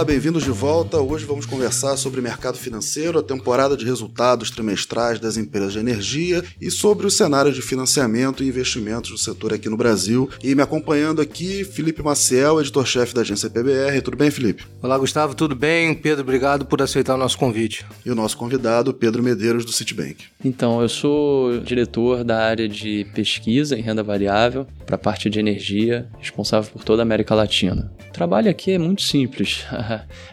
Olá, bem-vindos de volta. Hoje vamos conversar sobre mercado financeiro, a temporada de resultados trimestrais das empresas de energia e sobre o cenário de financiamento e investimentos do setor aqui no Brasil. E me acompanhando aqui, Felipe Maciel, editor-chefe da agência PBR. Tudo bem, Felipe? Olá, Gustavo, tudo bem? Pedro, obrigado por aceitar o nosso convite. E o nosso convidado, Pedro Medeiros, do Citibank. Então, eu sou diretor da área de pesquisa em renda variável para a parte de energia, responsável por toda a América Latina. O trabalho aqui é muito simples.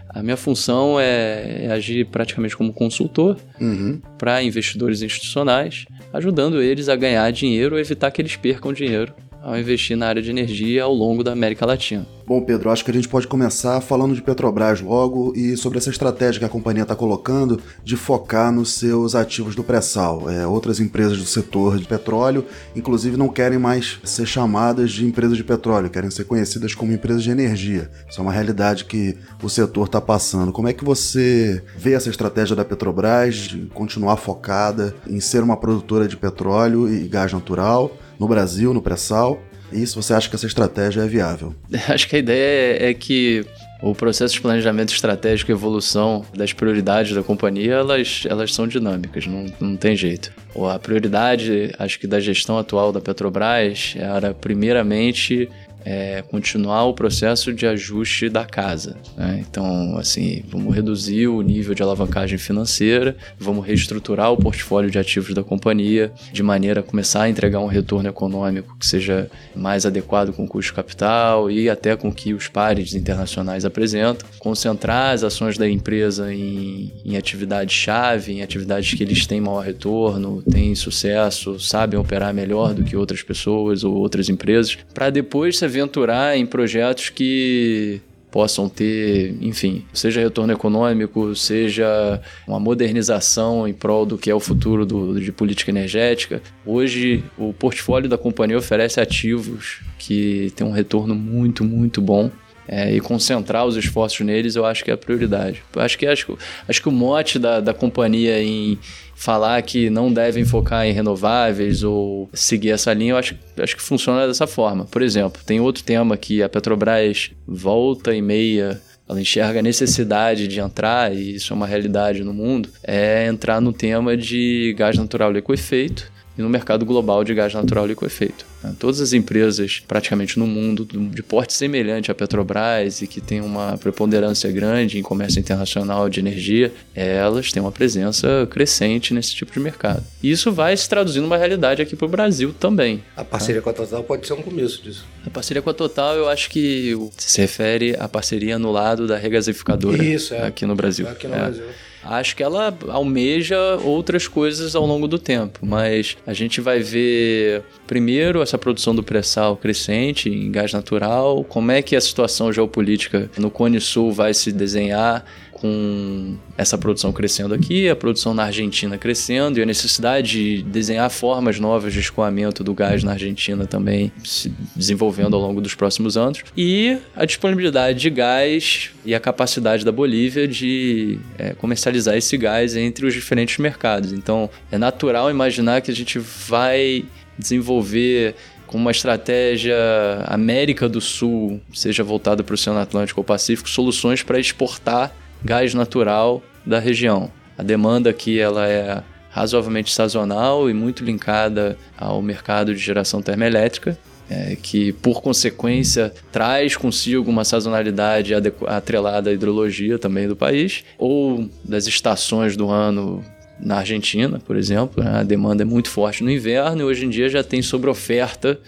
A minha função é, é agir praticamente como consultor uhum. para investidores institucionais, ajudando eles a ganhar dinheiro ou evitar que eles percam dinheiro ao investir na área de energia ao longo da América Latina. Bom, Pedro, acho que a gente pode começar falando de Petrobras logo e sobre essa estratégia que a companhia está colocando de focar nos seus ativos do pré-sal. É, outras empresas do setor de petróleo, inclusive, não querem mais ser chamadas de empresas de petróleo, querem ser conhecidas como empresas de energia. Isso é uma realidade que o setor está passando. Como é que você vê essa estratégia da Petrobras de continuar focada em ser uma produtora de petróleo e gás natural no Brasil, no pré-sal? E se você acha que essa estratégia é viável? Acho que a ideia é que o processo de planejamento estratégico e evolução das prioridades da companhia, elas, elas são dinâmicas, não, não tem jeito. A prioridade, acho que da gestão atual da Petrobras era primeiramente é, continuar o processo de ajuste da casa. Né? Então, assim, vamos reduzir o nível de alavancagem financeira, vamos reestruturar o portfólio de ativos da companhia de maneira a começar a entregar um retorno econômico que seja mais adequado com o custo capital e até com que os pares internacionais apresentam. Concentrar as ações da empresa em, em atividades-chave, em atividades que eles têm maior retorno, têm sucesso, sabem operar melhor do que outras pessoas ou outras empresas, para depois se aventurar em projetos que possam ter, enfim, seja retorno econômico, seja uma modernização em prol do que é o futuro do, de política energética. Hoje, o portfólio da companhia oferece ativos que têm um retorno muito, muito bom. É, e concentrar os esforços neles, eu acho que é a prioridade. Acho que acho, acho que o mote da, da companhia em falar que não devem focar em renováveis ou seguir essa linha, eu acho, acho que funciona dessa forma. Por exemplo, tem outro tema que a Petrobras volta e meia ela enxerga a necessidade de entrar, e isso é uma realidade no mundo, é entrar no tema de gás natural liquefeito e no mercado global de gás natural liquefeito. Né? Todas as empresas, praticamente no mundo, de porte semelhante à Petrobras e que tem uma preponderância grande em comércio internacional de energia, elas têm uma presença crescente nesse tipo de mercado. E isso vai se traduzir numa realidade aqui para o Brasil também. A parceria tá? com a Total pode ser um começo disso. A parceria com a Total, eu acho que se refere à parceria no lado da regasificadora Isso, é. aqui no Brasil. Aqui no é. Brasil. Acho que ela almeja outras coisas ao longo do tempo, mas a gente vai ver primeiro essa produção do pré-sal crescente em gás natural, como é que a situação geopolítica no Cone Sul vai se desenhar com essa produção crescendo aqui, a produção na Argentina crescendo e a necessidade de desenhar formas novas de escoamento do gás na Argentina também se desenvolvendo ao longo dos próximos anos e a disponibilidade de gás e a capacidade da Bolívia de é, comercializar esse gás entre os diferentes mercados. Então é natural imaginar que a gente vai desenvolver com uma estratégia América do Sul, seja voltada para o Oceano Atlântico ou Pacífico, soluções para exportar gás natural da região. A demanda aqui ela é razoavelmente sazonal e muito linkada ao mercado de geração termoelétrica, é, que por consequência traz consigo uma sazonalidade atrelada à hidrologia também do país, ou das estações do ano na Argentina, por exemplo, né? a demanda é muito forte no inverno e hoje em dia já tem sobre oferta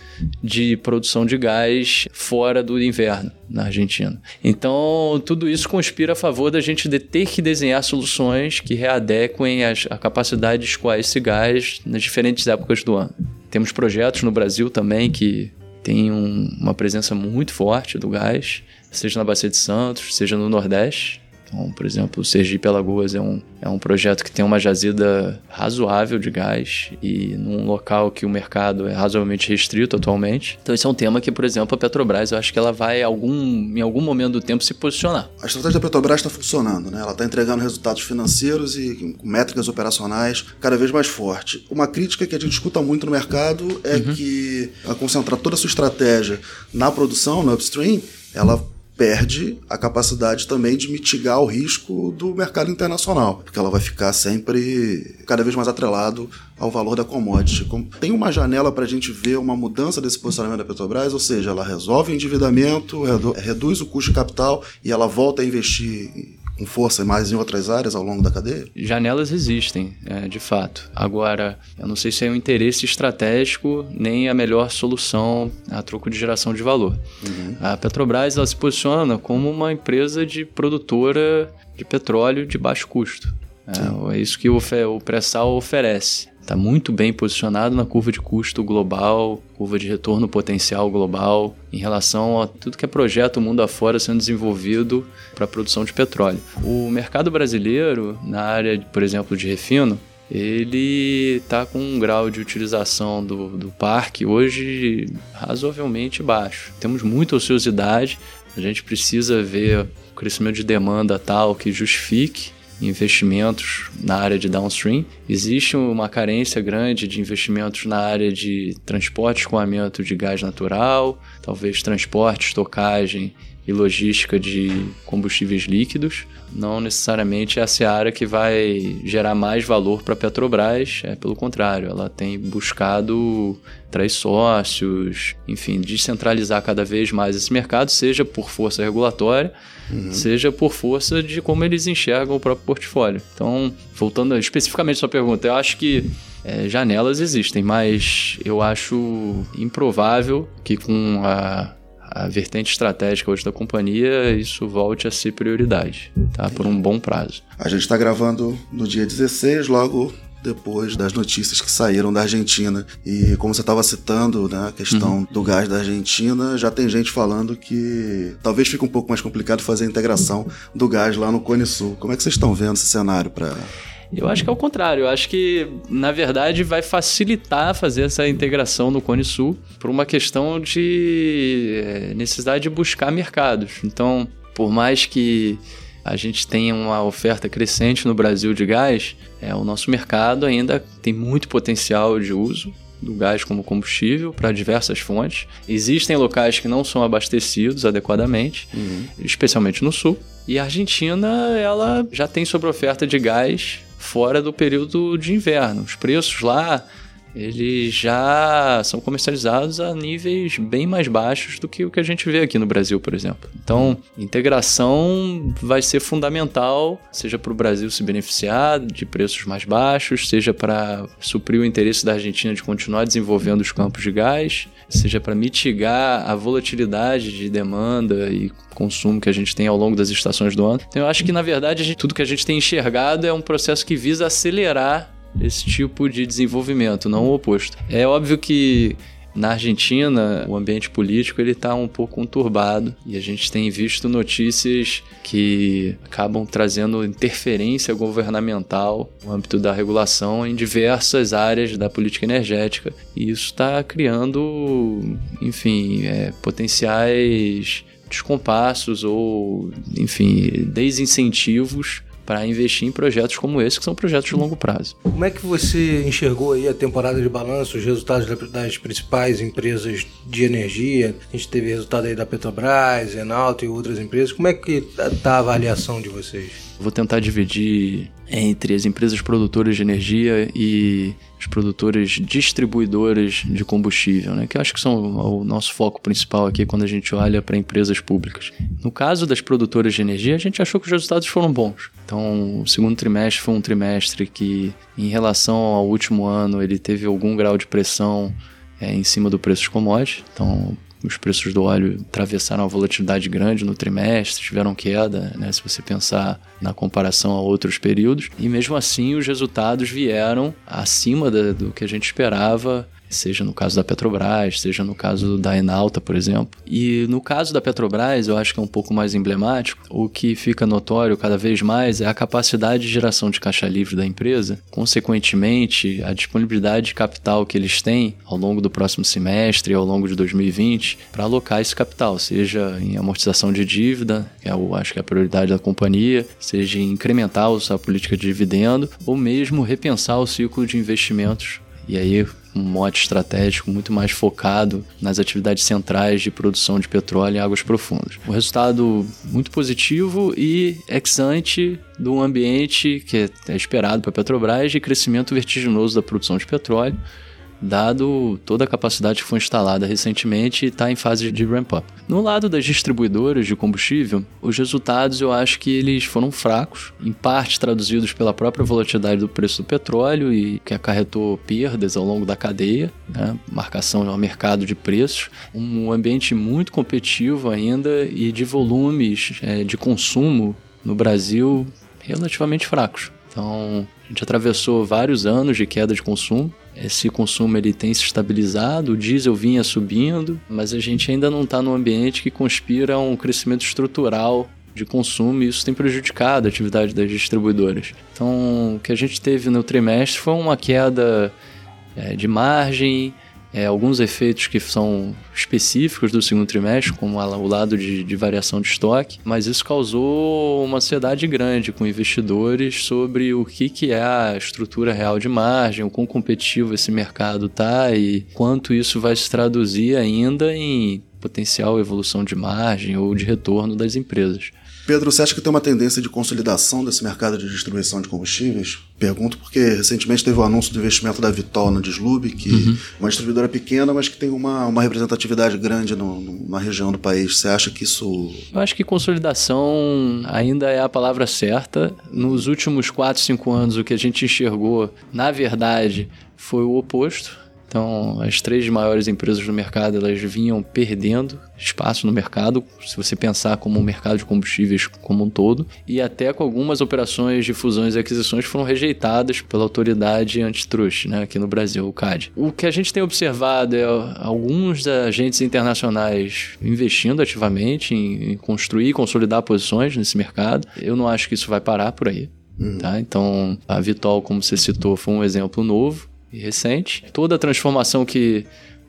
de produção de gás fora do inverno na Argentina. Então, tudo isso conspira a favor da gente de ter que desenhar soluções que readequem as, a capacidade de escoar esse gás nas diferentes épocas do ano. Temos projetos no Brasil também que têm um, uma presença muito forte do gás, seja na Bacia de Santos, seja no Nordeste. Então, por exemplo, o Sergipe Alagoas é um, é um projeto que tem uma jazida razoável de gás e num local que o mercado é razoavelmente restrito atualmente. Então, esse é um tema que, por exemplo, a Petrobras, eu acho que ela vai algum, em algum momento do tempo se posicionar. A estratégia da Petrobras está funcionando, né? Ela está entregando resultados financeiros e métricas operacionais cada vez mais forte. Uma crítica que a gente escuta muito no mercado é uhum. que a concentrar toda a sua estratégia na produção, no upstream, ela perde a capacidade também de mitigar o risco do mercado internacional, porque ela vai ficar sempre cada vez mais atrelado ao valor da commodity. Tem uma janela para a gente ver uma mudança desse posicionamento da Petrobras, ou seja, ela resolve o endividamento, reduz o custo de capital e ela volta a investir com força mais em outras áreas ao longo da cadeia? Janelas existem, é, de fato. Agora, eu não sei se é um interesse estratégico nem a melhor solução a troco de geração de valor. Uhum. A Petrobras ela se posiciona como uma empresa de produtora de petróleo de baixo custo. É, é isso que o, o pré-sal oferece está muito bem posicionado na curva de custo global, curva de retorno potencial global, em relação a tudo que é projeto mundo afora sendo desenvolvido para a produção de petróleo. O mercado brasileiro, na área, por exemplo, de refino, ele está com um grau de utilização do, do parque hoje razoavelmente baixo. Temos muita ociosidade, a gente precisa ver o crescimento de demanda tal que justifique investimentos na área de downstream. Existe uma carência grande de investimentos na área de transporte e escoamento de gás natural, talvez transporte, estocagem e logística de combustíveis líquidos. Não necessariamente é a área que vai gerar mais valor para a Petrobras, é pelo contrário, ela tem buscado trazer sócios, enfim, descentralizar cada vez mais esse mercado, seja por força regulatória, uhum. seja por força de como eles enxergam o próprio portfólio. Então, voltando especificamente à sua pergunta, eu acho que é, janelas existem, mas eu acho improvável que com a a vertente estratégica hoje da companhia, isso volte a ser prioridade, tá? Por um bom prazo. A gente está gravando no dia 16, logo depois das notícias que saíram da Argentina. E como você estava citando, né, a questão uhum. do gás da Argentina, já tem gente falando que talvez fique um pouco mais complicado fazer a integração do gás lá no Cone Sul. Como é que vocês estão vendo esse cenário para eu acho que é o contrário. Eu acho que, na verdade, vai facilitar fazer essa integração no Cone Sul por uma questão de eh, necessidade de buscar mercados. Então, por mais que a gente tenha uma oferta crescente no Brasil de gás, é, o nosso mercado ainda tem muito potencial de uso do gás como combustível para diversas fontes. Existem locais que não são abastecidos adequadamente, uhum. especialmente no sul. E a Argentina, ela já tem sobre oferta de gás fora do período de inverno. Os preços lá eles já são comercializados a níveis bem mais baixos do que o que a gente vê aqui no Brasil, por exemplo. Então, integração vai ser fundamental, seja para o Brasil se beneficiar de preços mais baixos, seja para suprir o interesse da Argentina de continuar desenvolvendo os campos de gás, seja para mitigar a volatilidade de demanda e consumo que a gente tem ao longo das estações do ano. Então, eu acho que, na verdade, gente, tudo que a gente tem enxergado é um processo que visa acelerar esse tipo de desenvolvimento, não o oposto. É óbvio que na Argentina, o ambiente político ele está um pouco conturbado e a gente tem visto notícias que acabam trazendo interferência governamental no âmbito da regulação em diversas áreas da política energética e isso está criando, enfim, é, potenciais descompassos ou, enfim, desincentivos para investir em projetos como esse, que são projetos de longo prazo. Como é que você enxergou aí a temporada de balanço, os resultados das principais empresas de energia? A gente teve resultado aí da Petrobras, Enalta e outras empresas. Como é que está a avaliação de vocês? Vou tentar dividir entre as empresas produtoras de energia e as produtoras distribuidoras de combustível, né? que eu acho que são o nosso foco principal aqui quando a gente olha para empresas públicas. No caso das produtoras de energia, a gente achou que os resultados foram bons. Então, o segundo trimestre foi um trimestre que, em relação ao último ano, ele teve algum grau de pressão é, em cima do preço de commodities. Então, os preços do óleo atravessaram uma volatilidade grande no trimestre, tiveram queda, né, se você pensar na comparação a outros períodos, e mesmo assim os resultados vieram acima da, do que a gente esperava seja no caso da Petrobras, seja no caso da Enalta, por exemplo. E no caso da Petrobras, eu acho que é um pouco mais emblemático, o que fica notório cada vez mais é a capacidade de geração de caixa livre da empresa, consequentemente, a disponibilidade de capital que eles têm ao longo do próximo semestre, ao longo de 2020, para alocar esse capital, seja em amortização de dívida, que eu acho que é a prioridade da companhia, seja em incrementar a política de dividendo, ou mesmo repensar o ciclo de investimentos e aí um mote estratégico muito mais focado nas atividades centrais de produção de petróleo em águas profundas. O resultado muito positivo e ex-ante do ambiente que é esperado para a Petrobras de crescimento vertiginoso da produção de petróleo dado toda a capacidade que foi instalada recentemente e está em fase de ramp-up. No lado das distribuidoras de combustível, os resultados eu acho que eles foram fracos, em parte traduzidos pela própria volatilidade do preço do petróleo e que acarretou perdas ao longo da cadeia, né? marcação ao mercado de preços, um ambiente muito competitivo ainda e de volumes é, de consumo no Brasil relativamente fracos. Então, a gente atravessou vários anos de queda de consumo, esse consumo ele tem se estabilizado, o diesel vinha subindo, mas a gente ainda não está num ambiente que conspira um crescimento estrutural de consumo e isso tem prejudicado a atividade das distribuidoras. Então, o que a gente teve no trimestre foi uma queda é, de margem, é, alguns efeitos que são específicos do segundo trimestre, como o lado de, de, variação de estoque, mas isso causou uma ansiedade grande com investidores sobre o que, que é a estrutura real de margem, o quão competitivo esse mercado está e quanto isso vai se traduzir ainda em potencial evolução de margem ou de retorno das empresas. Pedro, você acha que tem uma tendência de consolidação desse mercado de distribuição de combustíveis? Pergunto porque recentemente teve o anúncio do investimento da Vitol no Deslube, que uhum. é uma distribuidora pequena, mas que tem uma, uma representatividade grande no, região do país. Você acha que isso. Eu acho que consolidação ainda é a palavra certa. Nos últimos 4, 5 anos, o que a gente enxergou, na verdade, foi o oposto então, as três maiores empresas do mercado, elas vinham perdendo espaço no mercado, se você pensar como um mercado de combustíveis como um todo, e até com algumas operações de fusões e aquisições foram rejeitadas pela autoridade antitrust, né, aqui no Brasil, o CAD. O que a gente tem observado é alguns agentes internacionais investindo ativamente em, construir e consolidar posições nesse mercado. Eu não acho que isso vai parar por aí. Uhum. Tá? Então, a Vitol, como você citou, foi um exemplo novo e recente. Toda a transformação que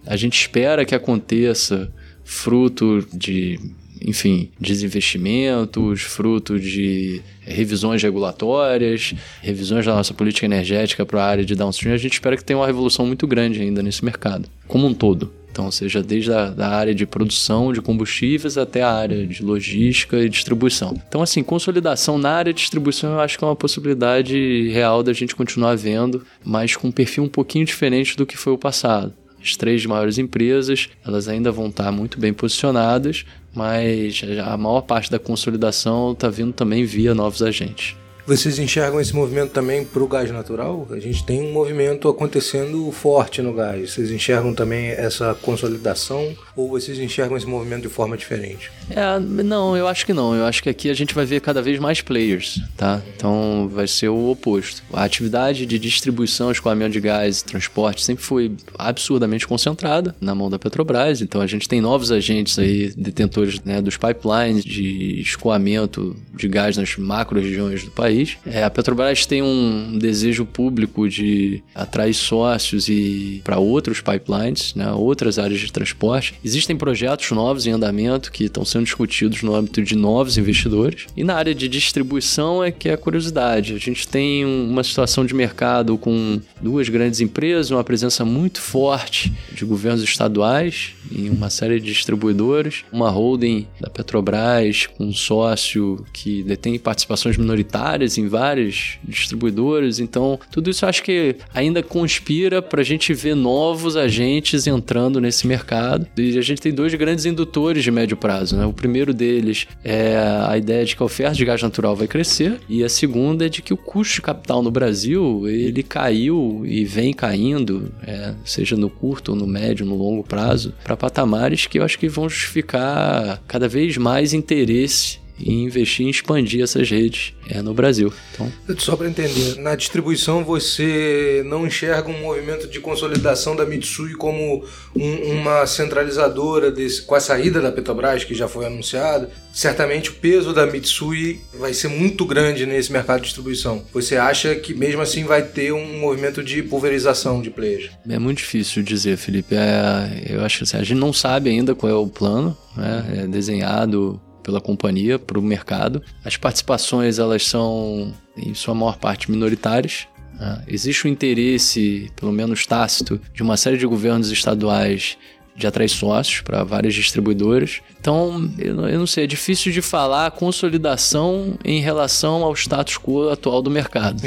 a gente espera que aconteça, fruto de, enfim, desinvestimentos, fruto de revisões regulatórias, revisões da nossa política energética para a área de downstream, a gente espera que tenha uma revolução muito grande ainda nesse mercado, como um todo. Então, seja desde a da área de produção de combustíveis até a área de logística e distribuição. Então, assim, consolidação na área de distribuição eu acho que é uma possibilidade real da gente continuar vendo, mas com um perfil um pouquinho diferente do que foi o passado. As três maiores empresas, elas ainda vão estar muito bem posicionadas, mas a maior parte da consolidação está vindo também via novos agentes. Vocês enxergam esse movimento também para o gás natural? A gente tem um movimento acontecendo forte no gás. Vocês enxergam também essa consolidação ou vocês enxergam esse movimento de forma diferente? É, não, eu acho que não. Eu acho que aqui a gente vai ver cada vez mais players, tá? Então vai ser o oposto. A atividade de distribuição, escoamento de gás e transporte sempre foi absurdamente concentrada na mão da Petrobras. Então a gente tem novos agentes aí, detentores né, dos pipelines de escoamento de gás nas macro regiões do país país. É, a Petrobras tem um desejo público de atrair sócios e para outros pipelines, né, outras áreas de transporte. Existem projetos novos em andamento que estão sendo discutidos no âmbito de novos investidores. E na área de distribuição é que é a curiosidade. A gente tem uma situação de mercado com duas grandes empresas, uma presença muito forte de governos estaduais em uma série de distribuidores, uma holding da Petrobras um sócio que detém participações minoritárias em várias distribuidoras. Então, tudo isso acho que ainda conspira para a gente ver novos agentes entrando nesse mercado. E a gente tem dois grandes indutores de médio prazo. Né? O primeiro deles é a ideia de que a oferta de gás natural vai crescer e a segunda é de que o custo de capital no Brasil ele caiu e vem caindo, é, seja no curto no médio, no longo prazo, para patamares que eu acho que vão justificar cada vez mais interesse e investir em expandir essas redes é, no Brasil. Então... Só para entender, na distribuição você não enxerga um movimento de consolidação da Mitsui como um, uma centralizadora desse, com a saída da Petrobras, que já foi anunciada. Certamente o peso da Mitsui vai ser muito grande nesse mercado de distribuição. Você acha que mesmo assim vai ter um movimento de pulverização de players? É muito difícil dizer, Felipe. É, eu acho que assim, a gente não sabe ainda qual é o plano né? é desenhado pela companhia para o mercado. As participações elas são em sua maior parte minoritárias. Né? Existe o um interesse, pelo menos tácito, de uma série de governos estaduais de atrair sócios para várias distribuidoras. Então, eu, eu, não sei, é difícil de falar a consolidação em relação ao status quo atual do mercado.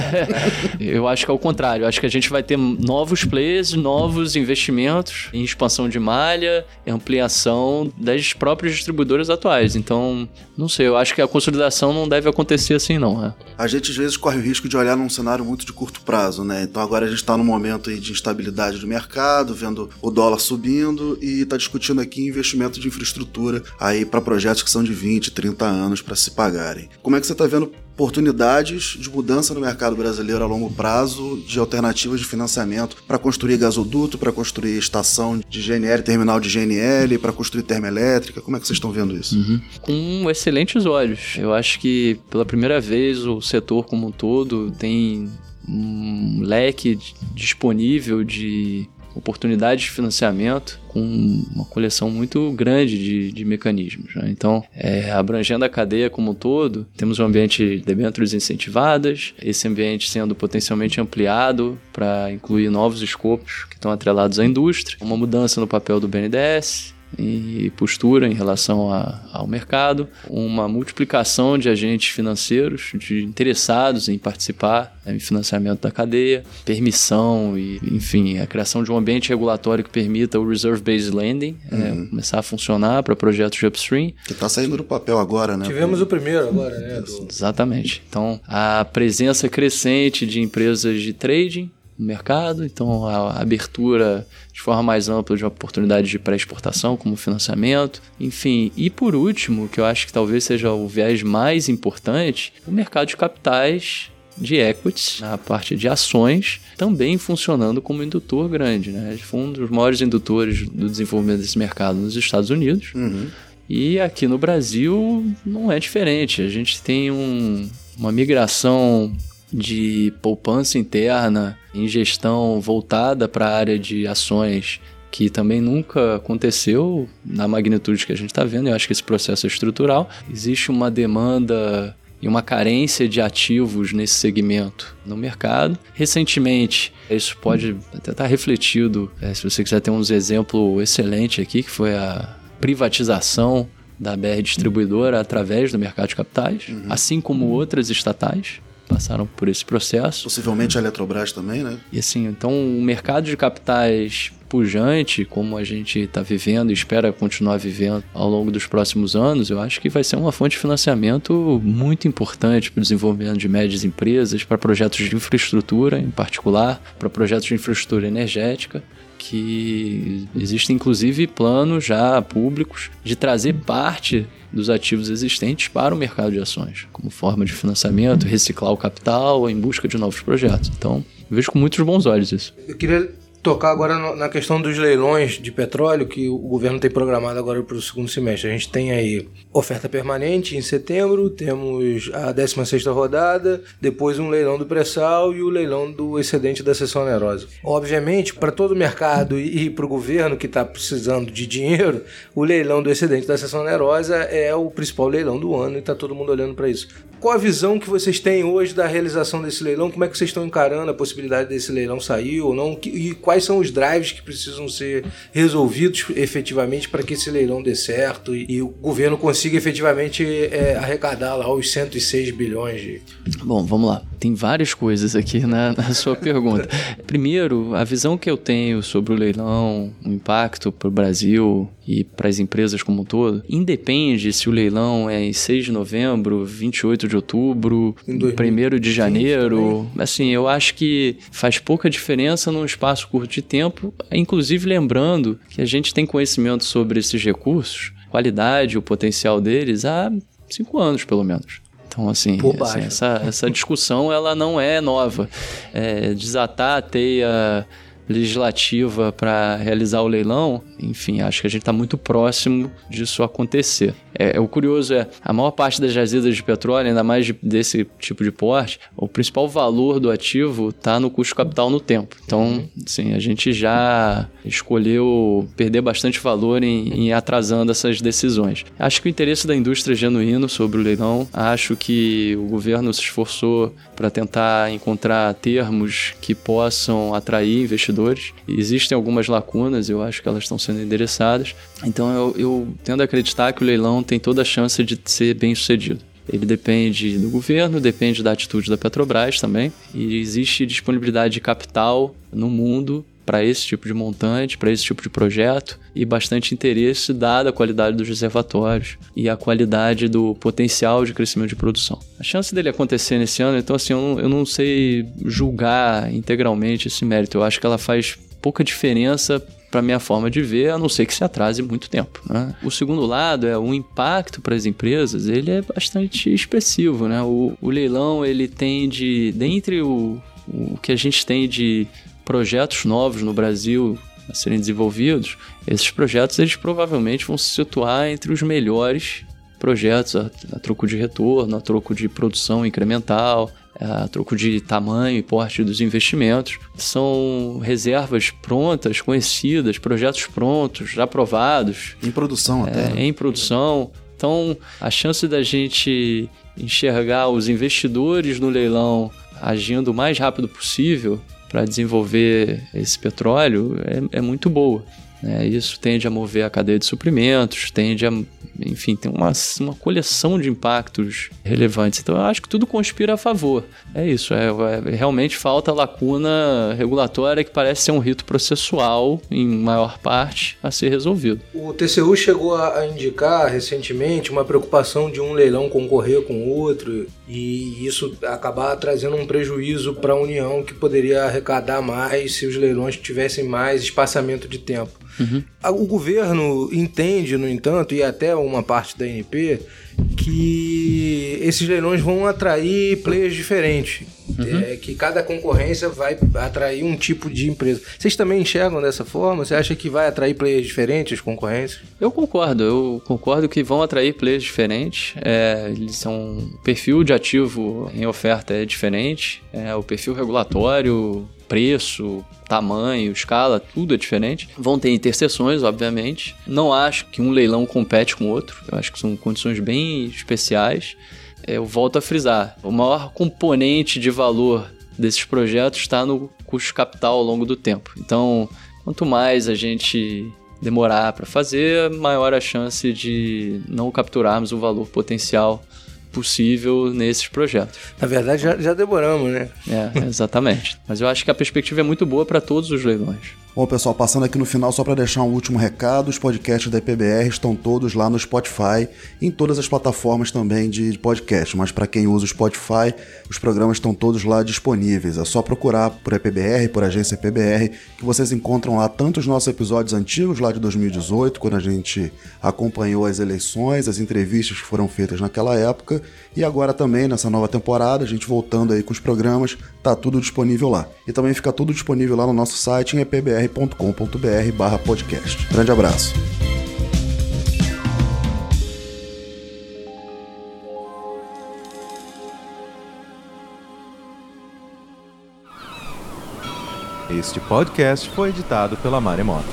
eu acho que é o contrário. Eu acho que a gente vai ter novos players, novos investimentos em expansão de malha, ampliação das próprias distribuidoras atuais. Então, não sei, eu acho que a consolidação não deve acontecer assim, não. Né? A gente às vezes corre o risco de olhar num cenário muito de curto prazo, né? Então agora a gente está num momento de instabilidade do mercado, vendo o dólar subindo e está discutindo aqui investimento de infraestrutura aí para projetos que são de 20, 30 anos para se pagarem. Como é que você está vendo oportunidades de mudança no mercado brasileiro a longo prazo de alternativas de financiamento para construir gasoduto, para construir estação de GNL, terminal de GNL, para construir termoelétrica? Como é que vocês estão vendo isso? Uhum. Com excelentes olhos. Eu acho que pela primeira vez o setor como um todo tem um leque disponível de oportunidades de financiamento com uma coleção muito grande de, de mecanismos. Né? Então, é, abrangendo a cadeia como um todo, temos um ambiente de debêntures incentivadas, esse ambiente sendo potencialmente ampliado para incluir novos escopos que estão atrelados à indústria, uma mudança no papel do BNDES, e postura em relação a, ao mercado, uma multiplicação de agentes financeiros, de interessados em participar né, em financiamento da cadeia, permissão e, enfim, a criação de um ambiente regulatório que permita o reserve-based lending é, uhum. é, começar a funcionar para projetos de upstream. Que está saindo do papel agora, né? Tivemos o primeiro agora, né? Do... Exatamente. Então, a presença crescente de empresas de trading no mercado, então a abertura de forma mais ampla de oportunidades de pré-exportação, como financiamento, enfim. E por último, que eu acho que talvez seja o viés mais importante, o mercado de capitais de equities, na parte de ações, também funcionando como indutor grande. Né? Foi um dos maiores indutores do desenvolvimento desse mercado nos Estados Unidos. Uhum. E aqui no Brasil não é diferente. A gente tem um, uma migração de poupança interna em gestão voltada para a área de ações que também nunca aconteceu na magnitude que a gente está vendo. Eu acho que esse processo é estrutural. Existe uma demanda e uma carência de ativos nesse segmento no mercado. Recentemente, isso pode até estar tá refletido, é, se você quiser ter uns exemplos excelentes aqui, que foi a privatização da BR Distribuidora através do mercado de capitais, uhum. assim como outras estatais passaram por esse processo. Possivelmente a Eletrobras também, né? E assim, então o mercado de capitais pujante, como a gente está vivendo e espera continuar vivendo ao longo dos próximos anos, eu acho que vai ser uma fonte de financiamento muito importante para o desenvolvimento de médias empresas, para projetos de infraestrutura em particular, para projetos de infraestrutura energética que existem inclusive planos já públicos de trazer parte dos ativos existentes para o mercado de ações, como forma de financiamento, reciclar o capital em busca de novos projetos. Então, vejo com muitos bons olhos isso. Eu queria tocar agora na questão dos leilões de petróleo que o governo tem programado agora para o segundo semestre. A gente tem aí oferta permanente em setembro, temos a 16 rodada, depois um leilão do pré-sal e o leilão do excedente da sessão onerosa. Obviamente, para todo o mercado e para o governo que está precisando de dinheiro, o leilão do excedente da sessão onerosa é o principal leilão do ano e está todo mundo olhando para isso. Qual a visão que vocês têm hoje da realização desse leilão? Como é que vocês estão encarando a possibilidade desse leilão sair ou não? E quais são os drives que precisam ser resolvidos efetivamente para que esse leilão dê certo e, e o governo consiga efetivamente é, arrecadar lá os 106 bilhões de. Bom, vamos lá. Tem várias coisas aqui na, na sua pergunta. Primeiro, a visão que eu tenho sobre o leilão, o impacto para o Brasil e para as empresas como um todo, independe se o leilão é em 6 de novembro, 28 de outubro, 1 de janeiro. Assim, eu acho que faz pouca diferença num espaço curto de tempo, inclusive lembrando que a gente tem conhecimento sobre esses recursos, qualidade, o potencial deles há cinco anos, pelo menos. Então, assim, assim, essa, essa discussão ela não é nova. É, desatar a teia legislativa para realizar o leilão, enfim, acho que a gente está muito próximo disso acontecer. É, o curioso é, a maior parte das jazidas de petróleo, ainda mais de, desse tipo de porte, o principal valor do ativo está no custo capital no tempo. Então, sim, a gente já escolheu perder bastante valor em, em atrasando essas decisões. Acho que o interesse da indústria é genuíno sobre o leilão. Acho que o governo se esforçou para tentar encontrar termos que possam atrair investidores. E existem algumas lacunas, eu acho que elas estão sendo endereçadas. Então, eu, eu tendo a acreditar que o leilão tem toda a chance de ser bem sucedido. Ele depende do governo, depende da atitude da Petrobras também. E existe disponibilidade de capital no mundo para esse tipo de montante, para esse tipo de projeto e bastante interesse dada a qualidade dos reservatórios e a qualidade do potencial de crescimento de produção. A chance dele acontecer nesse ano, então assim, eu não, eu não sei julgar integralmente esse mérito. Eu acho que ela faz pouca diferença para minha forma de ver, a não ser que se atrase muito tempo. Né? O segundo lado é o impacto para as empresas, ele é bastante expressivo. Né? O, o leilão ele tem de, dentre o, o que a gente tem de projetos novos no Brasil a serem desenvolvidos, esses projetos eles provavelmente vão se situar entre os melhores projetos a, a troco de retorno, a troco de produção incremental, a troco de tamanho e porte dos investimentos. São reservas prontas, conhecidas, projetos prontos, aprovados. Em produção até. É, né? Em produção. Então, a chance da gente enxergar os investidores no leilão agindo o mais rápido possível para desenvolver esse petróleo é, é muito boa. Né? Isso tende a mover a cadeia de suprimentos, tende a enfim, tem uma, uma coleção de impactos relevantes. Então eu acho que tudo conspira a favor. É isso, é, é, realmente falta lacuna regulatória que parece ser um rito processual, em maior parte, a ser resolvido. O TCU chegou a indicar recentemente uma preocupação de um leilão concorrer com outro e isso acabar trazendo um prejuízo para a União que poderia arrecadar mais se os leilões tivessem mais espaçamento de tempo. Uhum. O governo entende, no entanto, e até uma parte da NP, que esses leilões vão atrair players diferentes. Uhum. É, que cada concorrência vai atrair um tipo de empresa. Vocês também enxergam dessa forma? Você acha que vai atrair players diferentes, concorrências? Eu concordo, eu concordo que vão atrair players diferentes. É, eles são. O perfil de ativo em oferta é diferente, é, o perfil regulatório preço, tamanho, escala, tudo é diferente. Vão ter interseções, obviamente. Não acho que um leilão compete com o outro. Eu acho que são condições bem especiais. É, eu volto a frisar: o maior componente de valor desses projetos está no custo capital ao longo do tempo. Então, quanto mais a gente demorar para fazer, maior a chance de não capturarmos o valor potencial possível nesses projetos. Na verdade, já, já demoramos, né? É, exatamente. Mas eu acho que a perspectiva é muito boa para todos os leilões. Bom, pessoal, passando aqui no final só para deixar um último recado, os podcasts da IPBR estão todos lá no Spotify, em todas as plataformas também de podcast, mas para quem usa o Spotify, os programas estão todos lá disponíveis. É só procurar por IPBR, por agência IPBR, que vocês encontram lá tanto os nossos episódios antigos lá de 2018, quando a gente acompanhou as eleições, as entrevistas que foram feitas naquela época, e agora também nessa nova temporada, a gente voltando aí com os programas, tá tudo disponível lá. E também fica tudo disponível lá no nosso site em epbr.com.br podcast. Grande abraço. Este podcast foi editado pela Maremoto.